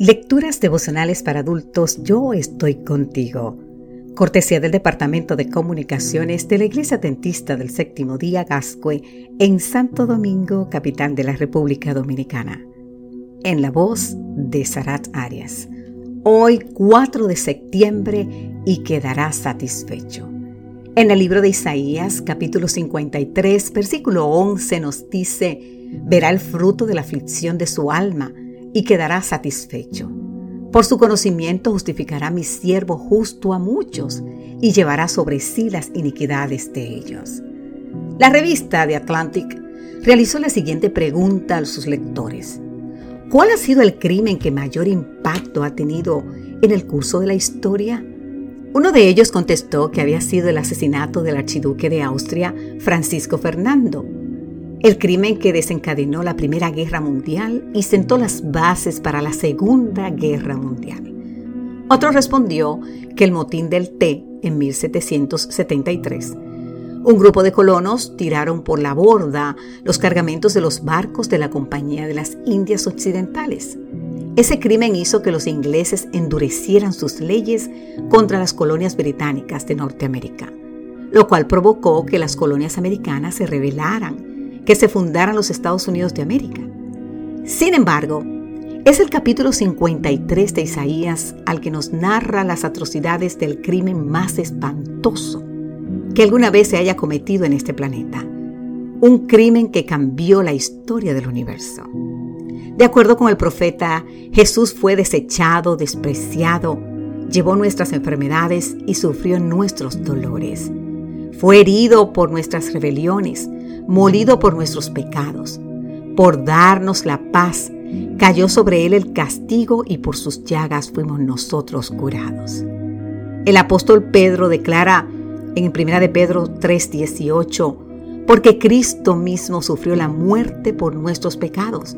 Lecturas devocionales para adultos Yo estoy contigo. Cortesía del Departamento de Comunicaciones de la Iglesia Dentista del Séptimo Día Gascue en Santo Domingo, capital de la República Dominicana. En la voz de Sarat Arias. Hoy 4 de septiembre y quedará satisfecho. En el libro de Isaías, capítulo 53, versículo 11 nos dice, verá el fruto de la aflicción de su alma y quedará satisfecho. Por su conocimiento justificará mi siervo justo a muchos y llevará sobre sí las iniquidades de ellos. La revista The Atlantic realizó la siguiente pregunta a sus lectores. ¿Cuál ha sido el crimen que mayor impacto ha tenido en el curso de la historia? Uno de ellos contestó que había sido el asesinato del archiduque de Austria, Francisco Fernando, el crimen que desencadenó la Primera Guerra Mundial y sentó las bases para la Segunda Guerra Mundial. Otro respondió que el motín del té en 1773. Un grupo de colonos tiraron por la borda los cargamentos de los barcos de la Compañía de las Indias Occidentales. Ese crimen hizo que los ingleses endurecieran sus leyes contra las colonias británicas de Norteamérica, lo cual provocó que las colonias americanas se rebelaran que se fundaran los Estados Unidos de América. Sin embargo, es el capítulo 53 de Isaías al que nos narra las atrocidades del crimen más espantoso que alguna vez se haya cometido en este planeta. Un crimen que cambió la historia del universo. De acuerdo con el profeta, Jesús fue desechado, despreciado, llevó nuestras enfermedades y sufrió nuestros dolores. Fue herido por nuestras rebeliones, molido por nuestros pecados. Por darnos la paz, cayó sobre él el castigo y por sus llagas fuimos nosotros curados. El apóstol Pedro declara en 1 de Pedro 3:18, porque Cristo mismo sufrió la muerte por nuestros pecados,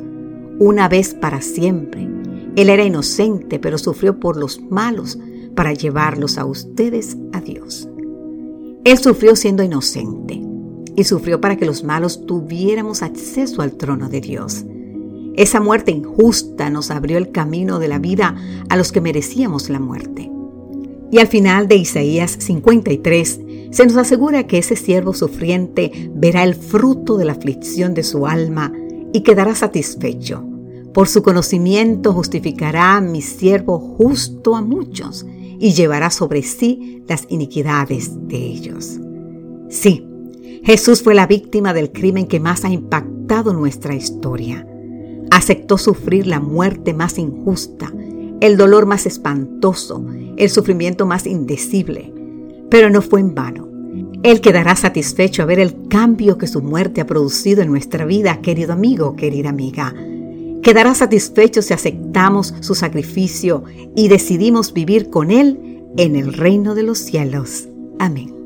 una vez para siempre. Él era inocente, pero sufrió por los malos para llevarlos a ustedes a Dios. Él sufrió siendo inocente y sufrió para que los malos tuviéramos acceso al trono de Dios. Esa muerte injusta nos abrió el camino de la vida a los que merecíamos la muerte. Y al final de Isaías 53 se nos asegura que ese siervo sufriente verá el fruto de la aflicción de su alma y quedará satisfecho. Por su conocimiento justificará a mi siervo justo a muchos y llevará sobre sí las iniquidades de ellos. Sí, Jesús fue la víctima del crimen que más ha impactado nuestra historia. Aceptó sufrir la muerte más injusta, el dolor más espantoso, el sufrimiento más indecible. Pero no fue en vano. Él quedará satisfecho a ver el cambio que su muerte ha producido en nuestra vida, querido amigo, querida amiga. Quedará satisfecho si aceptamos su sacrificio y decidimos vivir con Él en el reino de los cielos. Amén.